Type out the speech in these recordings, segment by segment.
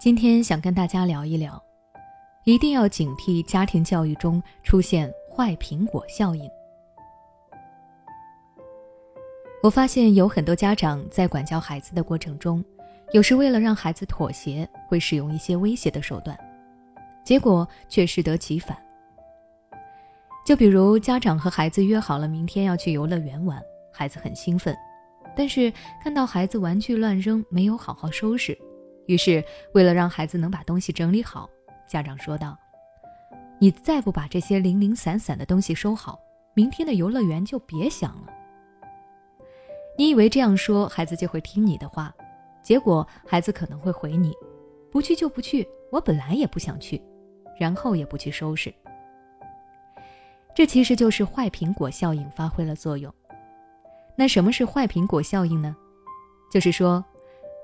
今天想跟大家聊一聊，一定要警惕家庭教育中出现坏苹果效应。我发现有很多家长在管教孩子的过程中，有时为了让孩子妥协，会使用一些威胁的手段，结果却适得其反。就比如家长和孩子约好了明天要去游乐园玩，孩子很兴奋，但是看到孩子玩具乱扔，没有好好收拾。于是，为了让孩子能把东西整理好，家长说道：“你再不把这些零零散散的东西收好，明天的游乐园就别想了。”你以为这样说孩子就会听你的话，结果孩子可能会回你：“不去就不去，我本来也不想去。”然后也不去收拾。这其实就是坏苹果效应发挥了作用。那什么是坏苹果效应呢？就是说。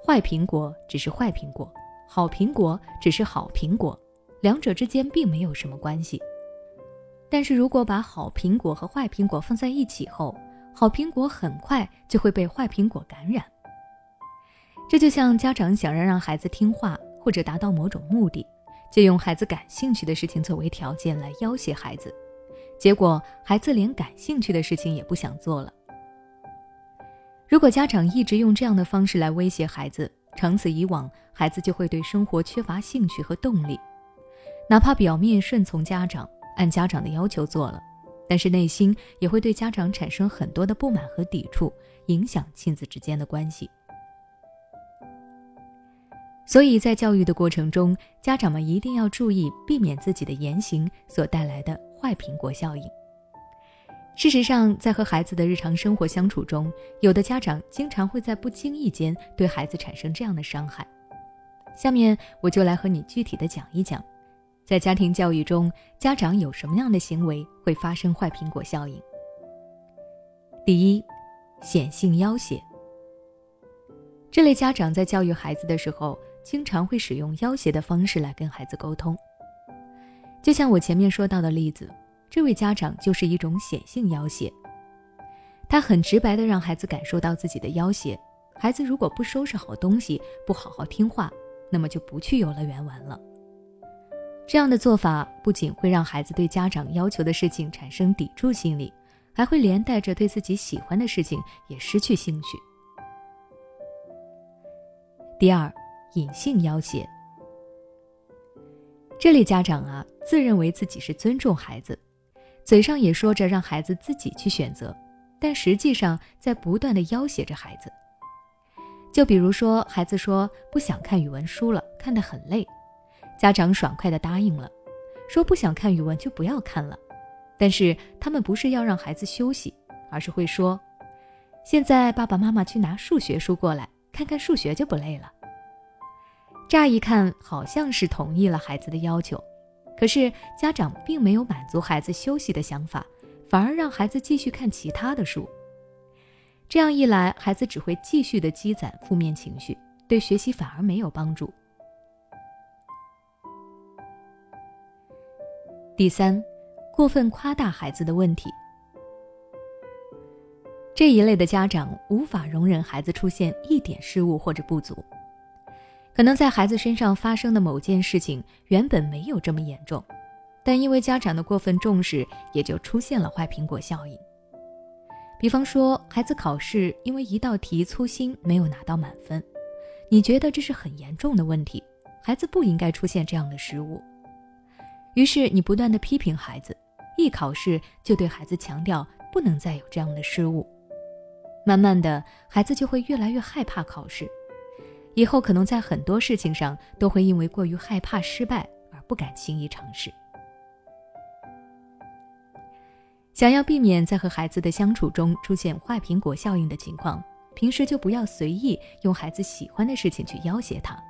坏苹果只是坏苹果，好苹果只是好苹果，两者之间并没有什么关系。但是如果把好苹果和坏苹果放在一起后，好苹果很快就会被坏苹果感染。这就像家长想要让孩子听话或者达到某种目的，就用孩子感兴趣的事情作为条件来要挟孩子，结果孩子连感兴趣的事情也不想做了。如果家长一直用这样的方式来威胁孩子，长此以往，孩子就会对生活缺乏兴趣和动力。哪怕表面顺从家长，按家长的要求做了，但是内心也会对家长产生很多的不满和抵触，影响亲子之间的关系。所以在教育的过程中，家长们一定要注意避免自己的言行所带来的坏苹果效应。事实上，在和孩子的日常生活相处中，有的家长经常会在不经意间对孩子产生这样的伤害。下面我就来和你具体的讲一讲，在家庭教育中，家长有什么样的行为会发生坏苹果效应。第一，显性要挟。这类家长在教育孩子的时候，经常会使用要挟的方式来跟孩子沟通。就像我前面说到的例子。这位家长就是一种显性要挟，他很直白地让孩子感受到自己的要挟。孩子如果不收拾好东西，不好好听话，那么就不去游乐园玩了。这样的做法不仅会让孩子对家长要求的事情产生抵触心理，还会连带着对自己喜欢的事情也失去兴趣。第二，隐性要挟。这类家长啊，自认为自己是尊重孩子。嘴上也说着让孩子自己去选择，但实际上在不断的要挟着孩子。就比如说，孩子说不想看语文书了，看得很累，家长爽快的答应了，说不想看语文就不要看了。但是他们不是要让孩子休息，而是会说，现在爸爸妈妈去拿数学书过来，看看数学就不累了。乍一看好像是同意了孩子的要求。可是家长并没有满足孩子休息的想法，反而让孩子继续看其他的书。这样一来，孩子只会继续的积攒负面情绪，对学习反而没有帮助。第三，过分夸大孩子的问题。这一类的家长无法容忍孩子出现一点失误或者不足。可能在孩子身上发生的某件事情原本没有这么严重，但因为家长的过分重视，也就出现了坏苹果效应。比方说，孩子考试因为一道题粗心没有拿到满分，你觉得这是很严重的问题，孩子不应该出现这样的失误。于是你不断的批评孩子，一考试就对孩子强调不能再有这样的失误。慢慢的，孩子就会越来越害怕考试。以后可能在很多事情上都会因为过于害怕失败而不敢轻易尝试。想要避免在和孩子的相处中出现坏苹果效应的情况，平时就不要随意用孩子喜欢的事情去要挟他。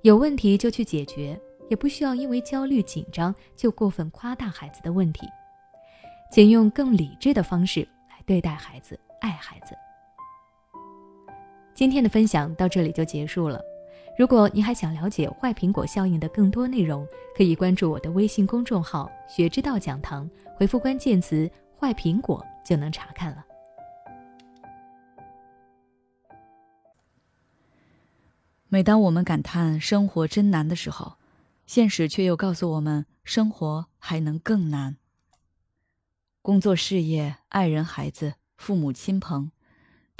有问题就去解决，也不需要因为焦虑紧张就过分夸大孩子的问题，请用更理智的方式来对待孩子，爱孩子。今天的分享到这里就结束了。如果你还想了解坏苹果效应的更多内容，可以关注我的微信公众号“学之道讲堂”，回复关键词“坏苹果”就能查看了。每当我们感叹生活真难的时候，现实却又告诉我们，生活还能更难。工作、事业、爱人、孩子、父母亲朋，